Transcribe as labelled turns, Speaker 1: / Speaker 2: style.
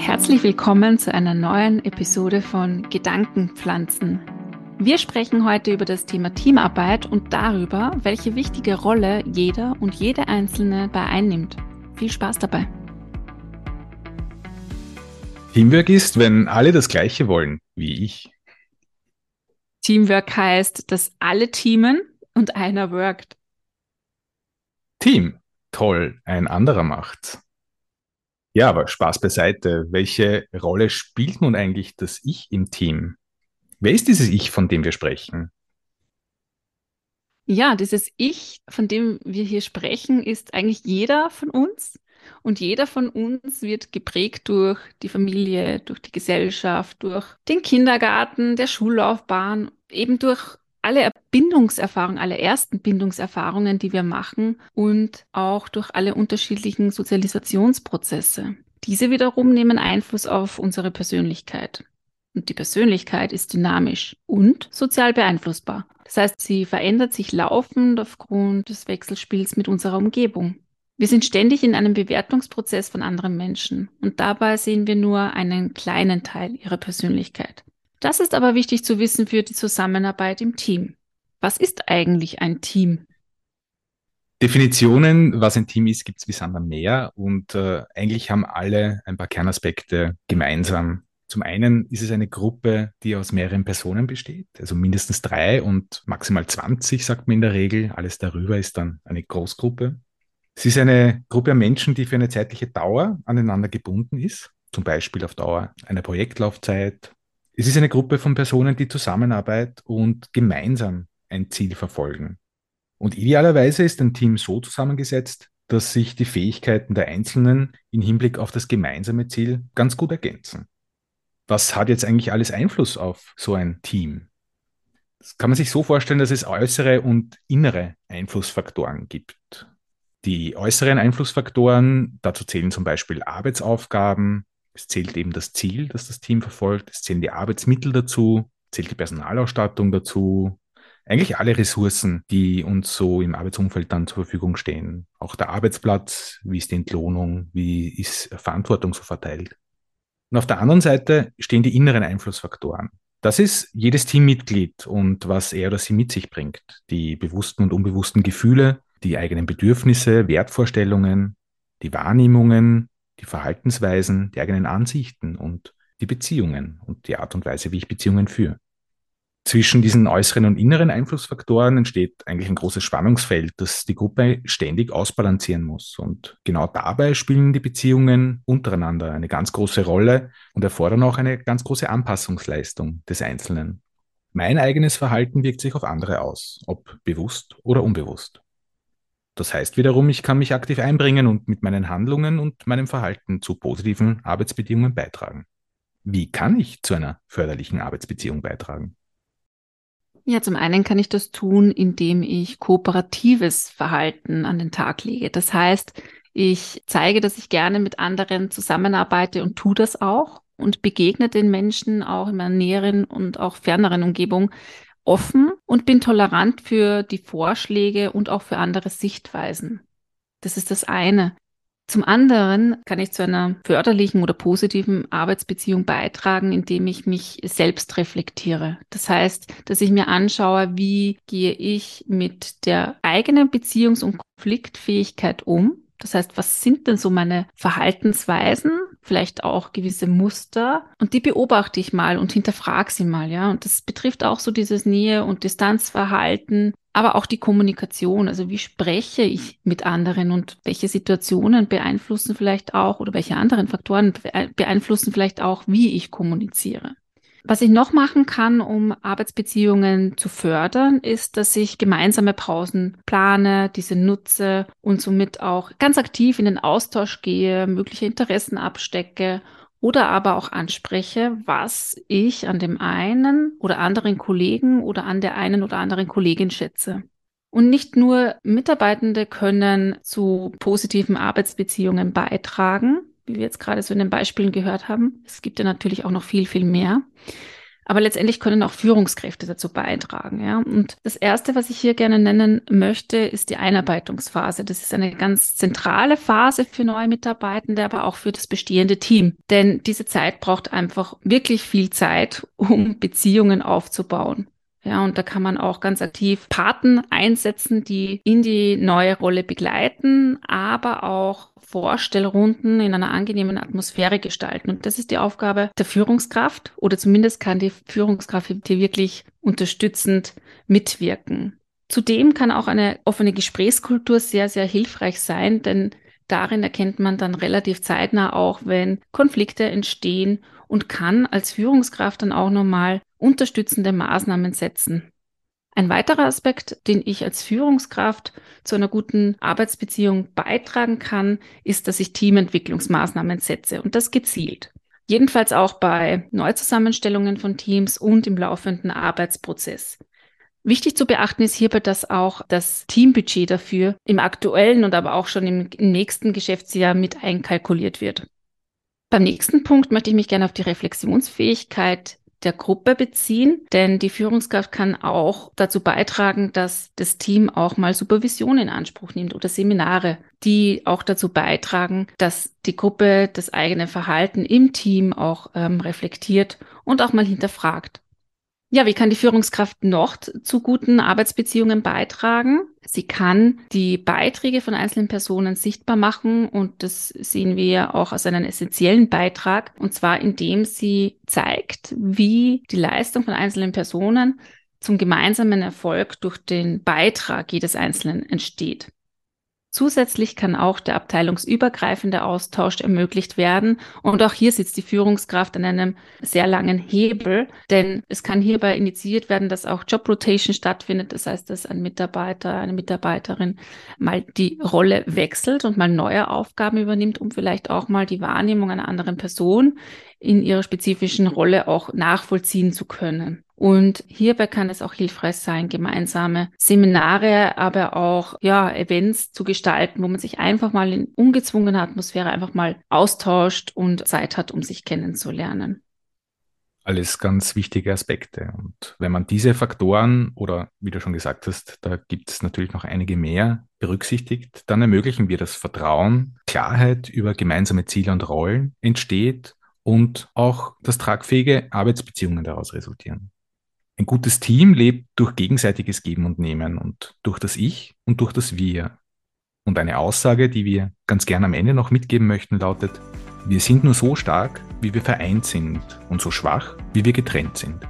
Speaker 1: Herzlich willkommen zu einer neuen Episode von Gedankenpflanzen. Wir sprechen heute über das Thema Teamarbeit und darüber, welche wichtige Rolle jeder und jede Einzelne bei einnimmt. Viel Spaß dabei.
Speaker 2: Teamwork ist, wenn alle das Gleiche wollen, wie ich.
Speaker 1: Teamwork heißt, dass alle teamen und einer workt.
Speaker 2: Team. Toll, ein anderer macht's. Ja, aber Spaß beiseite. Welche Rolle spielt nun eigentlich das Ich im Team? Wer ist dieses Ich, von dem wir sprechen?
Speaker 1: Ja, dieses Ich, von dem wir hier sprechen, ist eigentlich jeder von uns. Und jeder von uns wird geprägt durch die Familie, durch die Gesellschaft, durch den Kindergarten, der Schullaufbahn, eben durch alle Bindungserfahrungen, alle ersten Bindungserfahrungen, die wir machen und auch durch alle unterschiedlichen Sozialisationsprozesse. Diese wiederum nehmen Einfluss auf unsere Persönlichkeit. Und die Persönlichkeit ist dynamisch und sozial beeinflussbar. Das heißt, sie verändert sich laufend aufgrund des Wechselspiels mit unserer Umgebung. Wir sind ständig in einem Bewertungsprozess von anderen Menschen und dabei sehen wir nur einen kleinen Teil ihrer Persönlichkeit. Das ist aber wichtig zu wissen für die Zusammenarbeit im Team. Was ist eigentlich ein Team?
Speaker 2: Definitionen, was ein Team ist, gibt es wie Sander mehr und äh, eigentlich haben alle ein paar Kernaspekte gemeinsam. Zum einen ist es eine Gruppe, die aus mehreren Personen besteht, also mindestens drei und maximal 20, sagt man in der Regel. Alles darüber ist dann eine Großgruppe. Es ist eine Gruppe an Menschen, die für eine zeitliche Dauer aneinander gebunden ist, zum Beispiel auf Dauer einer Projektlaufzeit es ist eine Gruppe von Personen, die zusammenarbeiten und gemeinsam ein Ziel verfolgen. Und idealerweise ist ein Team so zusammengesetzt, dass sich die Fähigkeiten der Einzelnen im Hinblick auf das gemeinsame Ziel ganz gut ergänzen. Was hat jetzt eigentlich alles Einfluss auf so ein Team? Das kann man sich so vorstellen, dass es äußere und innere Einflussfaktoren gibt. Die äußeren Einflussfaktoren, dazu zählen zum Beispiel Arbeitsaufgaben, es zählt eben das Ziel, das das Team verfolgt. Es zählen die Arbeitsmittel dazu, zählt die Personalausstattung dazu. Eigentlich alle Ressourcen, die uns so im Arbeitsumfeld dann zur Verfügung stehen. Auch der Arbeitsplatz, wie ist die Entlohnung, wie ist Verantwortung so verteilt. Und auf der anderen Seite stehen die inneren Einflussfaktoren. Das ist jedes Teammitglied und was er oder sie mit sich bringt. Die bewussten und unbewussten Gefühle, die eigenen Bedürfnisse, Wertvorstellungen, die Wahrnehmungen, die Verhaltensweisen, die eigenen Ansichten und die Beziehungen und die Art und Weise, wie ich Beziehungen führe. Zwischen diesen äußeren und inneren Einflussfaktoren entsteht eigentlich ein großes Spannungsfeld, das die Gruppe ständig ausbalancieren muss. Und genau dabei spielen die Beziehungen untereinander eine ganz große Rolle und erfordern auch eine ganz große Anpassungsleistung des Einzelnen. Mein eigenes Verhalten wirkt sich auf andere aus, ob bewusst oder unbewusst. Das heißt wiederum, ich kann mich aktiv einbringen und mit meinen Handlungen und meinem Verhalten zu positiven Arbeitsbedingungen beitragen. Wie kann ich zu einer förderlichen Arbeitsbeziehung beitragen?
Speaker 1: Ja, zum einen kann ich das tun, indem ich kooperatives Verhalten an den Tag lege. Das heißt, ich zeige, dass ich gerne mit anderen zusammenarbeite und tue das auch und begegne den Menschen auch in meiner näheren und auch ferneren Umgebung offen und bin tolerant für die Vorschläge und auch für andere Sichtweisen. Das ist das eine. Zum anderen kann ich zu einer förderlichen oder positiven Arbeitsbeziehung beitragen, indem ich mich selbst reflektiere. Das heißt, dass ich mir anschaue, wie gehe ich mit der eigenen Beziehungs- und Konfliktfähigkeit um das heißt, was sind denn so meine Verhaltensweisen, vielleicht auch gewisse Muster? Und die beobachte ich mal und hinterfrage sie mal, ja. Und das betrifft auch so dieses Nähe- und Distanzverhalten, aber auch die Kommunikation. Also wie spreche ich mit anderen und welche Situationen beeinflussen vielleicht auch oder welche anderen Faktoren beeinflussen vielleicht auch, wie ich kommuniziere? Was ich noch machen kann, um Arbeitsbeziehungen zu fördern, ist, dass ich gemeinsame Pausen plane, diese nutze und somit auch ganz aktiv in den Austausch gehe, mögliche Interessen abstecke oder aber auch anspreche, was ich an dem einen oder anderen Kollegen oder an der einen oder anderen Kollegin schätze. Und nicht nur Mitarbeitende können zu positiven Arbeitsbeziehungen beitragen, wie wir jetzt gerade so in den Beispielen gehört haben. Es gibt ja natürlich auch noch viel, viel mehr. Aber letztendlich können auch Führungskräfte dazu beitragen. Ja? Und das Erste, was ich hier gerne nennen möchte, ist die Einarbeitungsphase. Das ist eine ganz zentrale Phase für neue Mitarbeitende, aber auch für das bestehende Team. Denn diese Zeit braucht einfach wirklich viel Zeit, um Beziehungen aufzubauen. Ja, und da kann man auch ganz aktiv Paten einsetzen, die in die neue Rolle begleiten, aber auch Vorstellrunden in einer angenehmen Atmosphäre gestalten. Und das ist die Aufgabe der Führungskraft oder zumindest kann die Führungskraft hier wirklich unterstützend mitwirken. Zudem kann auch eine offene Gesprächskultur sehr, sehr hilfreich sein, denn darin erkennt man dann relativ zeitnah auch, wenn Konflikte entstehen und kann als Führungskraft dann auch nochmal unterstützende Maßnahmen setzen. Ein weiterer Aspekt, den ich als Führungskraft zu einer guten Arbeitsbeziehung beitragen kann, ist, dass ich Teamentwicklungsmaßnahmen setze und das gezielt. Jedenfalls auch bei Neuzusammenstellungen von Teams und im laufenden Arbeitsprozess. Wichtig zu beachten ist hierbei, dass auch das Teambudget dafür im aktuellen und aber auch schon im nächsten Geschäftsjahr mit einkalkuliert wird. Beim nächsten Punkt möchte ich mich gerne auf die Reflexionsfähigkeit der Gruppe beziehen, denn die Führungskraft kann auch dazu beitragen, dass das Team auch mal Supervision in Anspruch nimmt oder Seminare, die auch dazu beitragen, dass die Gruppe das eigene Verhalten im Team auch ähm, reflektiert und auch mal hinterfragt. Ja, wie kann die Führungskraft noch zu guten Arbeitsbeziehungen beitragen? Sie kann die Beiträge von einzelnen Personen sichtbar machen und das sehen wir auch als einen essentiellen Beitrag und zwar indem sie zeigt, wie die Leistung von einzelnen Personen zum gemeinsamen Erfolg durch den Beitrag jedes Einzelnen entsteht. Zusätzlich kann auch der abteilungsübergreifende Austausch ermöglicht werden. Und auch hier sitzt die Führungskraft an einem sehr langen Hebel, denn es kann hierbei initiiert werden, dass auch Job Rotation stattfindet. Das heißt, dass ein Mitarbeiter, eine Mitarbeiterin mal die Rolle wechselt und mal neue Aufgaben übernimmt, um vielleicht auch mal die Wahrnehmung einer anderen Person in ihrer spezifischen Rolle auch nachvollziehen zu können. Und hierbei kann es auch hilfreich sein, gemeinsame Seminare, aber auch ja, Events zu gestalten, wo man sich einfach mal in ungezwungener Atmosphäre einfach mal austauscht und Zeit hat, um sich kennenzulernen.
Speaker 2: Alles ganz wichtige Aspekte. Und wenn man diese Faktoren oder wie du schon gesagt hast, da gibt es natürlich noch einige mehr berücksichtigt, dann ermöglichen wir, dass Vertrauen, Klarheit über gemeinsame Ziele und Rollen entsteht und auch, dass tragfähige Arbeitsbeziehungen daraus resultieren. Ein gutes Team lebt durch gegenseitiges Geben und Nehmen und durch das Ich und durch das Wir. Und eine Aussage, die wir ganz gern am Ende noch mitgeben möchten, lautet, wir sind nur so stark, wie wir vereint sind und so schwach, wie wir getrennt sind.